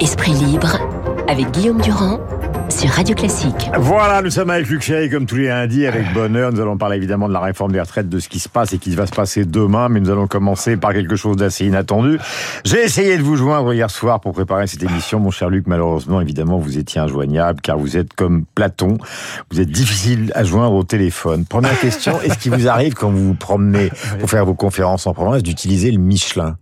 Esprit libre avec Guillaume Durand sur Radio Classique. Voilà, nous sommes avec Luc Chéry comme tous les lundis avec bonheur. Nous allons parler évidemment de la réforme des retraites, de ce qui se passe et qui va se passer demain, mais nous allons commencer par quelque chose d'assez inattendu. J'ai essayé de vous joindre hier soir pour préparer cette émission, mon cher Luc. Malheureusement, évidemment, vous étiez injoignable car vous êtes comme Platon. Vous êtes difficile à joindre au téléphone. Première question, est-ce qu'il vous arrive quand vous vous promenez pour faire vos conférences en province d'utiliser le Michelin?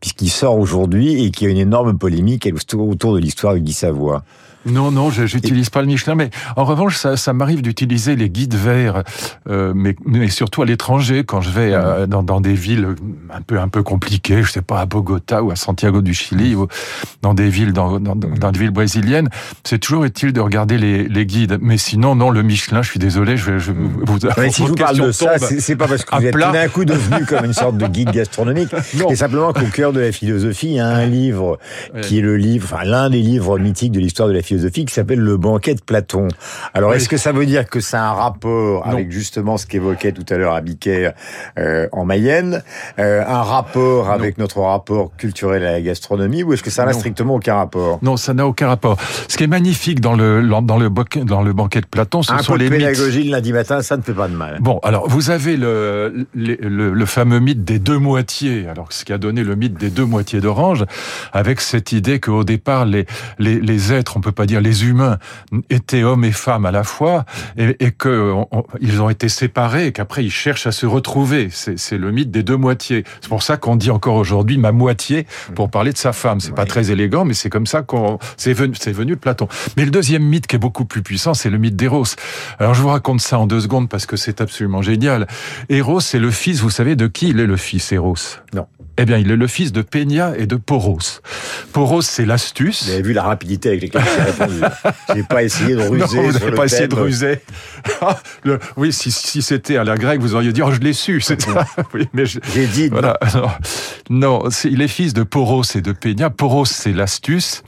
Puisqu'il sort aujourd'hui et qu'il y a une énorme polémique autour de l'histoire de Guy Savoie. Non, non, j'utilise pas le Michelin, mais en revanche, ça, ça m'arrive d'utiliser les guides verts, euh, mais, mais surtout à l'étranger, quand je vais euh, dans, dans, des villes un peu un peu compliquées, je sais pas à Bogota ou à Santiago du Chili ou dans des villes dans, dans, dans des villes brésiliennes, c'est toujours utile de regarder les, les, guides. Mais sinon, non, le Michelin, je suis désolé, je, je vous. Mais si je vous parle de ça, c'est pas parce que vous êtes tout d'un coup devenu comme une sorte de guide gastronomique, c'est simplement qu'au cœur de la philosophie, il y a un livre qui est le livre, enfin l'un des livres mythiques de l'histoire de la philosophie qui s'appelle le banquet de Platon. Alors, est-ce que ça veut dire que c'est un rapport avec justement ce qu'évoquait tout à l'heure Abiquet euh, en Mayenne, euh, un rapport avec notre rapport culturel à la gastronomie, ou est-ce que ça n'a strictement aucun rapport? Non, ça n'a aucun rapport. Ce qui est magnifique dans le dans le dans le banquet de Platon, ce un sont peu les de pédagogie mythes. le lundi matin, ça ne fait pas de mal. Bon, alors vous avez le le, le, le fameux mythe des deux moitiés. Alors, ce qui a donné le mythe des deux moitiés d'orange, avec cette idée qu'au départ les, les les êtres, on peut pas dire les humains étaient hommes et femmes à la fois et, et que on, ils ont été séparés et qu'après ils cherchent à se retrouver. C'est le mythe des deux moitiés. C'est pour ça qu'on dit encore aujourd'hui ma moitié pour parler de sa femme. C'est pas très élégant, mais c'est comme ça qu'on c'est venu, c'est venu de Platon. Mais le deuxième mythe qui est beaucoup plus puissant, c'est le mythe d'Eros. Alors je vous raconte ça en deux secondes parce que c'est absolument génial. Eros, c'est le fils, vous savez de qui il est le fils Eros Non. Eh bien, il est le fils de Peña et de Poros. Poros, c'est l'astuce. Vous avez vu la rapidité avec laquelle j'ai répondu. J'ai pas essayé de ruser. Non, vous n'avez pas essayé de ruser. Ah, le- oui, si, si c'était à la grecque, vous auriez dit, oh, je l'ai su. C'est ça. Oui, mais J'ai dit. voilà. Non, non c'est- il est fils de Poros et de Peña. Poros, c'est l'astuce.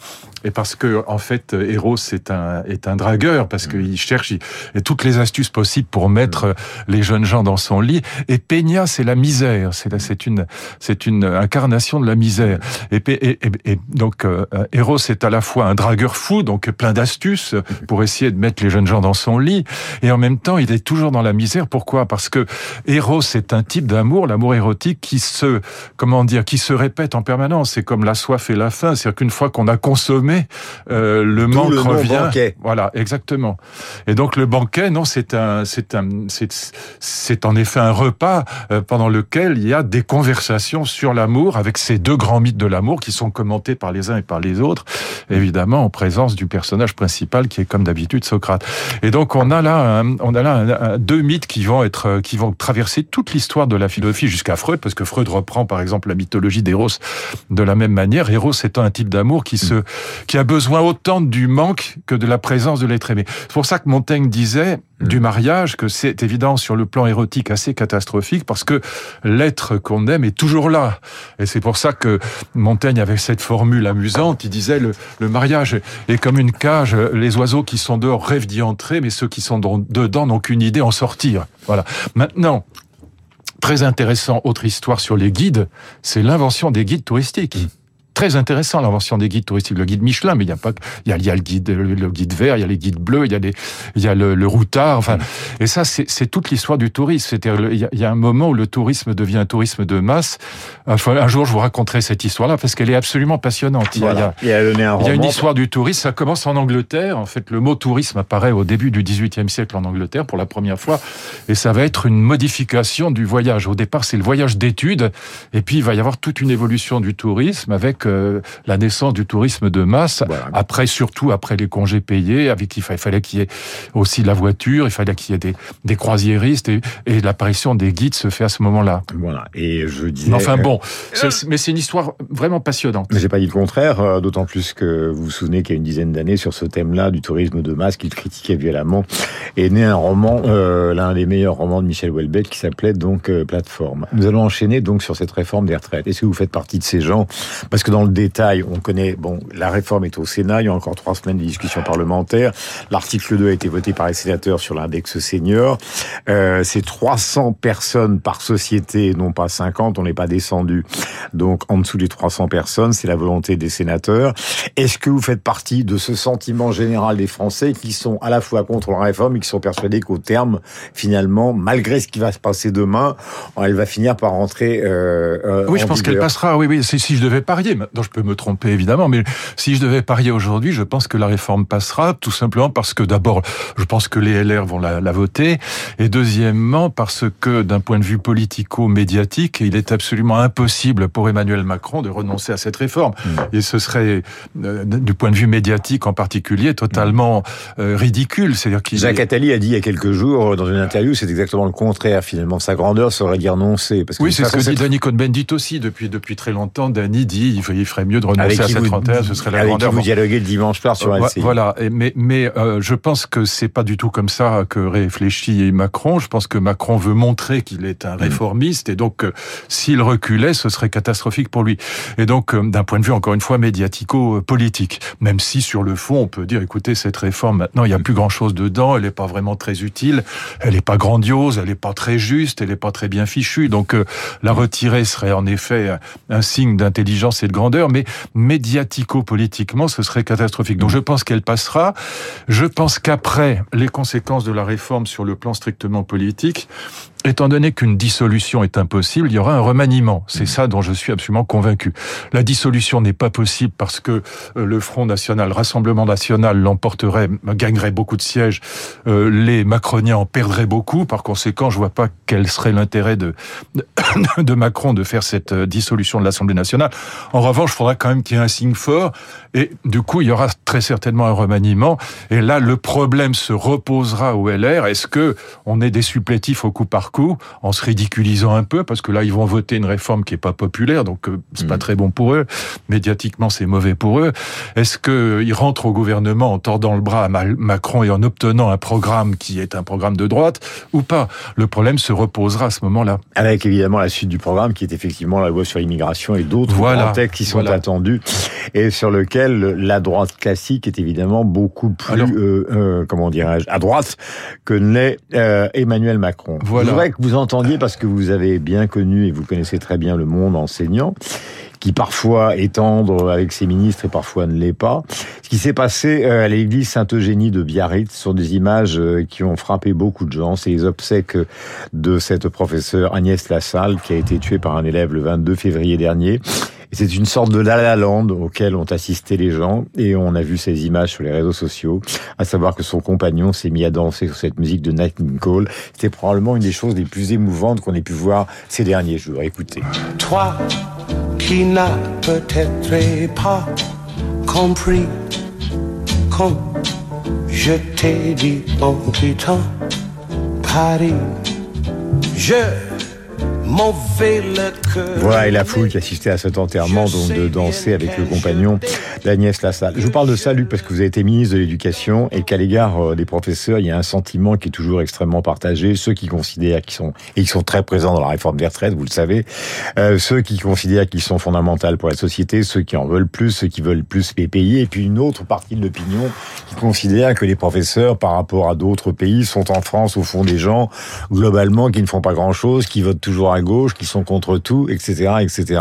Et parce que, en fait, Eros est un, est un dragueur, parce qu'il cherche il- toutes les astuces possibles pour mettre les jeunes gens dans son lit. Et Peña, c'est la misère. C'est la- c'est une, c'est une incarnation de la misère. Et, Pe- et, et- et donc, euh, Eros est à la fois un dragueur fou, donc plein d'astuces pour essayer de mettre les jeunes gens dans son lit. Et en même temps, il est toujours dans la misère. Pourquoi? Parce que Eros est un type d'amour, l'amour érotique, qui se, comment dire, qui se répète en permanence. C'est comme la soif et la faim. C'est-à-dire qu'une fois qu'on a consommé, euh, le manque le revient. banquet. Voilà, exactement. Et donc le banquet, non, c'est un, c'est un, c'est, c'est en effet un repas euh, pendant lequel il y a des conversations sur l'amour avec ces deux grands mythes de l'amour qui sont commentés par les uns et par les autres, évidemment en présence du personnage principal qui est comme d'habitude Socrate. Et donc on a là, un- on a là un- un- deux mythes qui vont être, euh, qui vont traverser toute l'histoire de la philosophie jusqu'à Freud, parce que Freud reprend par exemple la mythologie d'Eros de la même manière. Eros étant un type d'amour qui se, qui a besoin autant du manque que de la présence de l'être aimé. C'est pour ça que Montaigne disait du mariage que c'est évident sur le plan érotique assez catastrophique parce que l'être qu'on aime est toujours là. Et c'est pour ça que Montaigne avait cette formule amusante, il disait le, le mariage est comme une cage, les oiseaux qui sont dehors rêvent d'y entrer, mais ceux qui sont dans- dedans n'ont qu'une idée en sortir. Voilà. Maintenant, très intéressant, autre histoire sur les guides, c'est l'invention des guides touristiques. Très intéressant l'invention des guides touristiques, le guide Michelin, mais il y a pas, il y a, il y a le guide, le, le guide vert, il y a les guides bleus, il y a les, il y a le, le routard, enfin, et ça c'est toute l'histoire du tourisme. C'est-à-dire, il y, a, il y a un moment où le tourisme devient un tourisme de masse. Enfin, un jour je vous raconterai cette histoire-là parce qu'elle est absolument passionnante. Il y a- il y a-. Il y une histoire du tourisme, ça commence en Angleterre. En fait, le mot tourisme apparaît au début du XVIIIe siècle en Angleterre pour la première fois, et ça va être une modification du voyage. Au départ, c'est le voyage d'études, et puis il va y avoir toute une évolution du tourisme avec euh, la naissance du tourisme de masse. Voilà. Après, surtout après les congés payés, avec il fa- il fallait qu'il y ait aussi la voiture, il fallait qu'il y ait des, des croisiéristes, et, et l'apparition des guides se fait à ce moment-là. Voilà. Et je disais. Enfin euh, bon, c'est- mais c'est une histoire vraiment passionnante. Mais j'ai pas dit le contraire, euh, d'autant plus que vous vous souvenez qu'il y a une dizaine d'années, sur ce thème-là, du tourisme de masse, qu'il critiquait violemment, est né un roman, euh, l'un des meilleurs romans de Michel Houellebecq, qui s'appelait donc euh, Plateforme. Nous allons enchaîner donc sur cette réforme des retraites. Est-ce que vous faites partie de ces gens? Parce que dans dans le détail, on connaît, bon, la réforme est au Sénat, il y a encore trois semaines de discussion parlementaire. L'article 2 a été voté par les sénateurs sur l'index senior. Euh, c'est 300 personnes par société, non pas 50, on n'est pas descendu. Donc en dessous des 300 personnes, c'est la volonté des sénateurs. Est-ce que vous faites partie de ce sentiment général des Français qui sont à la fois contre la réforme et qui sont persuadés qu'au terme, finalement, malgré ce qui va se passer demain, elle va finir par rentrer euh, euh Oui, je pense qu'elle passera. Oui, oui. Si je devais parier, maintenant je peux me tromper évidemment, mais si je devais parier aujourd'hui, je pense que la réforme passera, tout simplement parce que d'abord, je pense que les LR vont la, la voter, et deuxièmement parce que d'un point de vue politico-médiatique, il est absolument impossible pour Emmanuel Macron de renoncer à cette réforme. Mmh. Et ce serait, euh, du point de vue médiatique en particulier, totalement euh, ridicule. C'est-à-dire qu'il Jacques Attali a dit il y a quelques jours dans une interview, c'est exactement le contraire. Finalement, sa grandeur serait d'y renoncer. Parce que oui, c'est ce que dit Danny Cohn-Bendit aussi depuis depuis très longtemps. Danny dit il ferait mieux de renoncer à cette trentaine, ce serait la avec grandeur. Qui vous dialoguez le dimanche soir sur LCI. Voilà, mais mais euh, je pense que c'est pas du tout comme ça que réfléchit Macron. Je pense que Macron veut montrer qu'il est un mm. réformiste et donc euh, s'il reculait, ce serait catastrophique pour lui. Et donc euh, d'un point de vue encore une fois médiatico-politique, même si sur le fond on peut dire écoutez cette réforme maintenant il y a plus grand chose dedans, elle n'est pas vraiment très utile, elle n'est pas grandiose, elle n'est pas très juste, elle n'est pas très bien fichue. Donc la retirer serait en effet un signe d'intelligence et de mais médiatico-politiquement, ce serait catastrophique. Donc je pense qu'elle passera. Je pense qu'après les conséquences de la réforme sur le plan strictement politique, Étant donné qu'une dissolution est impossible, il y aura un remaniement. C'est ça dont je suis absolument convaincu. La dissolution n'est pas possible parce que euh, le Front National, Rassemblement National l'emporterait, gagnerait beaucoup de sièges. Euh, les Macroniens en perdraient beaucoup. Par conséquent, je vois pas quel serait l'intérêt de, de Macron de faire cette euh, dissolution de l'Assemblée nationale. En revanche, il faudra quand même qu'il y ait un signe fort. Et du coup, il y aura très certainement un remaniement. Et là, le problème se reposera au LR. Est-ce que on est des supplétifs au coup par coup, en se ridiculisant un peu, parce que là, ils vont voter une réforme qui est pas populaire, donc euh, c'est pas mm. très bon pour eux. Médiatiquement, c'est mauvais pour eux. Est-ce qu'ils rentrent au gouvernement en tordant le bras à Macron et en obtenant un programme qui est un programme de droite ou pas? Le problème se reposera à ce moment-là. Avec évidemment la suite du programme, qui est effectivement la loi sur l'immigration et d'autres voilà. textes qui sont attendus et sur lequel la droite classique est évidemment beaucoup plus, euh, euh, comment dirais-je, à droite que n'est Emmanuel Macron. Voilà que vous entendiez, parce que vous avez bien connu et vous connaissez très bien le monde enseignant, qui parfois est tendre avec ses ministres et parfois ne l'est pas. Ce qui s'est passé euh, à l'église Sainte-Eugénie de Biarritz sont des images euh, qui ont frappé beaucoup de gens. C'est les obsèques de cette professeure Agnès Lassalle qui a été tuée par un élève le 22 février dernier. C'est une sorte de La La Land auquel ont assisté les gens et on a vu ces images sur les réseaux sociaux, à savoir que son compagnon s'est mis à danser sur cette musique de Nat Cole. C'était probablement une des choses les plus émouvantes qu'on ait pu voir ces derniers jours. Écoutez. Toi qui n'as peut-être pas compris quand je t'ai dit en quittant Paris, je voilà, et la foule qui assistait à cet enterrement, donc de danser avec le compagnon d'Agnès Lassalle. Je vous parle de ça, Luc, parce que vous avez été ministre de l'Éducation et qu'à l'égard euh, des professeurs, il y a un sentiment qui est toujours extrêmement partagé. Ceux qui considèrent qu'ils sont, et qui sont très présents dans la réforme des retraites, vous le savez, euh, ceux qui considèrent qu'ils sont fondamentaux pour la société, ceux qui en veulent plus, ceux qui veulent plus les payer, et puis une autre partie de l'opinion qui considère que les professeurs, par rapport à d'autres pays, sont en France au fond des gens, globalement, qui ne font pas grand-chose, qui votent toujours à gauche, qui sont contre tout, etc., etc.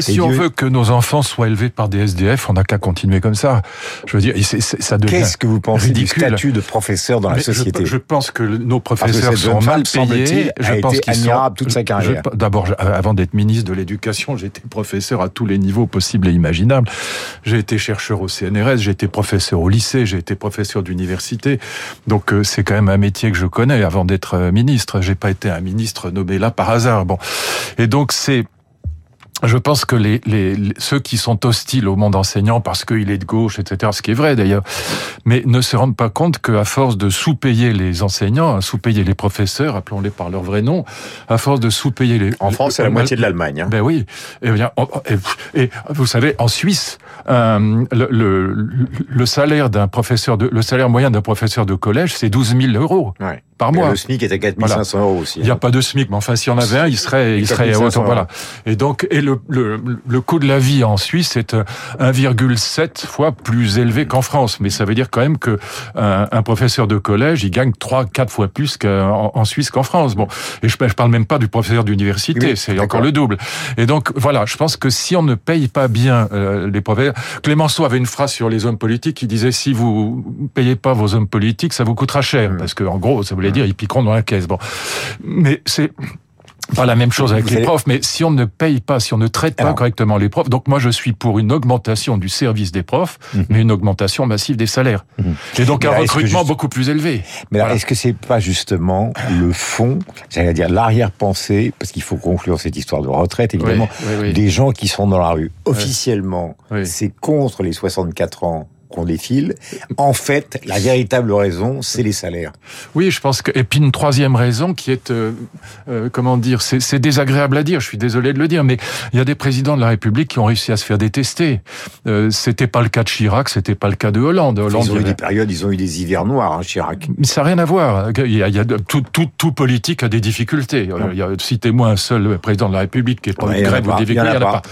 Si on veut que nos enfants soient élevés par des SDF, on n'a qu'à continuer comme ça. Je veux dire, ça devient Qu'est-ce que vous pensez du statut de professeur dans la société je, pense que nos professeurs sont mal payés. Je pense qu'ils sont toute sa carrière. D'abord, avant d'être ministre de l'Éducation, été professeur à tous les niveaux possibles et imaginables. J'ai été chercheur au CNRS, j'ai été professeur au lycée, j'ai été professeur d'université. Donc euh, c'est quand même un métier que je connais avant d'être euh, ministre. J'ai pas été un ministre nommé là par hasard. Bon, et donc c'est je pense que les, les, ceux qui sont hostiles au monde enseignant parce qu'il est de gauche, etc., ce qui est vrai d'ailleurs, mais ne se rendent pas compte qu'à force de sous-payer les enseignants, sous-payer les professeurs, appelons-les par leur vrai nom, à force de sous-payer les... En France, c'est la moitié de l'Allemagne. Hein. Ben oui. Et, bien, et, vous savez, en Suisse, euh, le, le, le, salaire d'un professeur de, le salaire moyen d'un professeur de collège, c'est 12 000 euros Ouais. par Et mois. le SMIC est à 4500 euros aussi. Il n'y a hein. pas de SMIC, mais enfin, s'il y en avait un, il serait, il serait 4500 autant, voilà. Et donc, et le, le, le coût de la vie en Suisse est euh, 1,7 fois plus élevé qu'en France. Mais ça veut dire quand même que un, un professeur de collège, il gagne 3, 4 fois plus qu'en en Suisse qu'en France. Bon. Et je, je parle même pas du professeur d'université. Oui, c'est encore le double. Et donc, voilà. Je pense que si on ne paye pas bien euh, les professeurs, Clémenceau avait une phrase sur les hommes politiques qui disait si vous payez pas vos hommes politiques, ça vous coûtera cher. Mm. Parce que, en gros, ça voulait dire ils piqueront dans la caisse. Bon. Mais c'est pas la même chose avec les profs, mais si on ne paye pas, si on ne traite pas Alors. correctement les profs, donc moi je suis pour une augmentation du service des profs, mais une augmentation massive des salaires. Et donc Mhm. Un recrutement juste- beaucoup plus élevé. Mais alors, Voilà. est-ce que c'est pas justement le fond, j'allais dire l'arrière-pensée, parce qu'il faut conclure cette histoire de retraite, évidemment, Oui, oui, oui. des gens qui sont dans la rue. Officiellement, c'est contre les 64 ans qu'on défile. En fait, la véritable raison, c'est les salaires. Oui, je pense que et puis une troisième raison qui est euh, euh, comment dire, c'est désagréable à dire. Je suis désolé de le dire, mais il y a des présidents de la République qui ont réussi à se faire détester. Euh, c'était pas le cas de Chirac, c'était pas le cas de Hollande. Hollande Ils ont eu des périodes, ils ont eu des hivers noirs, hein, Chirac. Mais ça n'a rien à voir. Il y a, il y a de- tout, tout, tout politique a des difficultés. A, citez-moi un seul président de la République qui est pas Ouais, grève ou des il y en a pas.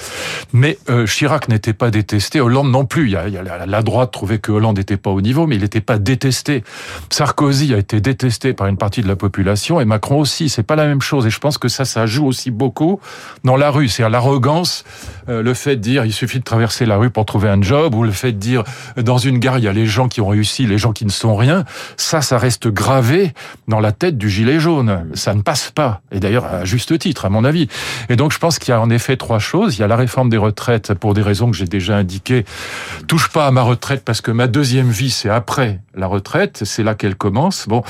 Mais euh, Chirac n'était pas détesté, Hollande non plus. Il y a, il y a la, la droite que Hollande n'était pas au niveau, mais il n'était pas détesté. Sarkozy a été détesté par une partie de la population et Macron aussi. C'est pas la même chose. Et je pense que ça, ça joue aussi beaucoup dans la rue. C'est-à-dire l'arrogance, euh, le fait de dire il suffit de traverser la rue pour trouver un job, ou le fait de dire dans une gare il y a les gens qui ont réussi, les gens qui ne sont rien. Ça, ça reste gravé dans la tête du gilet jaune. Ça ne passe pas. Et d'ailleurs, à juste titre, à mon avis. Et donc, je pense qu'il y a en effet trois choses. Il y a la réforme des retraites pour des raisons que j'ai déjà indiquées. Touche pas à ma retraite parce que ma deuxième vie, c'est après la retraite. C'est là qu'elle commence. Bon.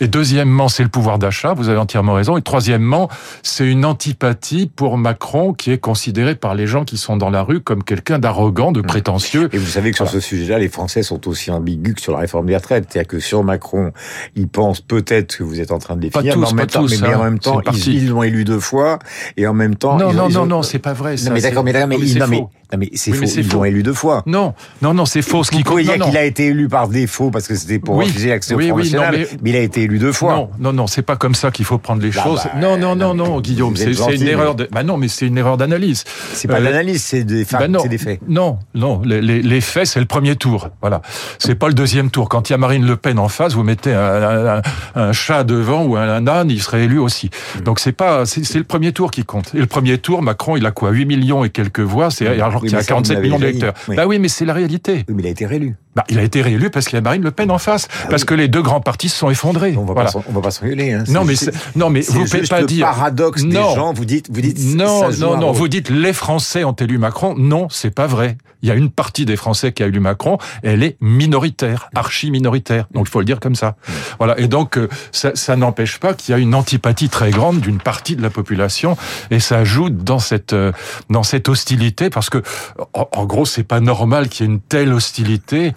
Et deuxièmement, c'est le pouvoir d'achat. Vous avez entièrement raison. Et troisièmement, c'est une antipathie pour Macron qui est considéré par les gens qui sont dans la rue comme quelqu'un d'arrogant, de prétentieux. Et vous savez que sur ce sujet-là, les Français sont aussi ambigus que sur la réforme des retraites. C'est-à-dire que sur Macron, ils pensent peut-être que vous êtes en train de les Pas finir, tous, mais en même pas temps, tous, mais, en hein. même temps, ils l'ont élu deux fois, et en même temps, Non, ils non, ils non, ont- non, c'est pas vrai. ça, Non, mais d'accord, mais, mais, mais non, mais, c'est Oui, faux. Ils l'ont élu deux fois. Non, non, non, c'est faux. Ce qui compte- non, non. a été élu par défaut parce que c'était pour Oui. refuser l'accès Oui, au Front non, mais- mais... il a été élu deux fois. Non, non, non, c'est pas comme ça qu'il faut prendre les Ah choses. bah, non, non, non, non, Guillaume, c'est une mais- erreur. De... Bah non, mais c'est une erreur d'analyse. C'est pas Euh, de l'analyse, c'est des, faits. Bah des faits. non, non. Les, les- les faits, c'est le premier tour. Voilà. C'est pas le deuxième tour. Quand il y a Marine Le Pen en face, vous mettez un, un- un chat devant ou un, âne, il serait élu aussi. Hmm. Donc c'est pas, c'est c'est le premier tour qui compte. Et le premier tour, Macron, il a quoi 8 millions et quelques voix. C'est Hmm. Oui, mais a ça, vous 47 l'avez millions déjà dit. d'électeurs. Oui. Bah oui, mais c'est la réalité. Oui, mais il a été réélu. Bah, il a été réélu parce qu'il y a Marine Le Pen en face, parce que les deux grands partis se sont effondrés. On va Voilà. pas, on va pas s'engueuler. Hein. Non, mais non, mais vous pouvez pas le dire paradoxe des Non. gens. Vous dites, vous dites, Non, ça joue non, non. Vous dites les Français ont élu Macron. Non, c'est pas vrai. Il y a une partie des Français qui a élu Macron. Elle est minoritaire, archi minoritaire. Donc il faut le dire comme ça. Voilà. Et donc euh, ça, ça n'empêche pas qu'il y a une antipathie très grande d'une partie de la population, et ça ajoute dans cette euh, dans cette hostilité parce que en, en gros c'est pas normal qu'il y ait une telle hostilité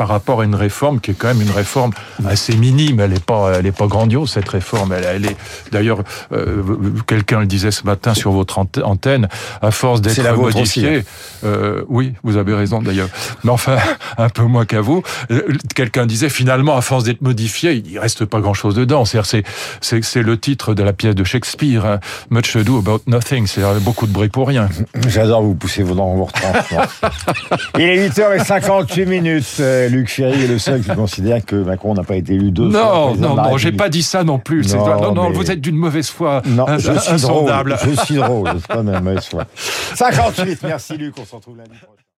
par rapport à une réforme qui est quand même une réforme assez minime. Elle est pas, elle est pas grandiose cette réforme. Elle, elle est d'ailleurs, euh, quelqu'un le disait ce matin sur votre ante- antenne, à force d'être vôtre modifiée. euh, oui, vous avez raison d'ailleurs. Mais enfin, un peu moins qu'à vous. Euh, Quelqu'un disait finalement, à force d'être modifié, il reste pas grand-chose dedans. C'est le titre de la pièce de Shakespeare, hein, Much Ado About Nothing. C'est beaucoup de bruit pour rien. J'adore vous pousser vos dents dans retranchements. Il est 8h58 minutes. Luc Ferry est le seul qui considère que Macron n'a pas été élu deux fois. Non, président non, non, j'ai pas dit ça non plus. Non, Non, non, mais- vous êtes d'une mauvaise foi. Non, je suis drôle. insondable. Je suis drôle. C'est pas de la mauvaise foi. 58. Merci Luc. On se retrouve lundi prochain.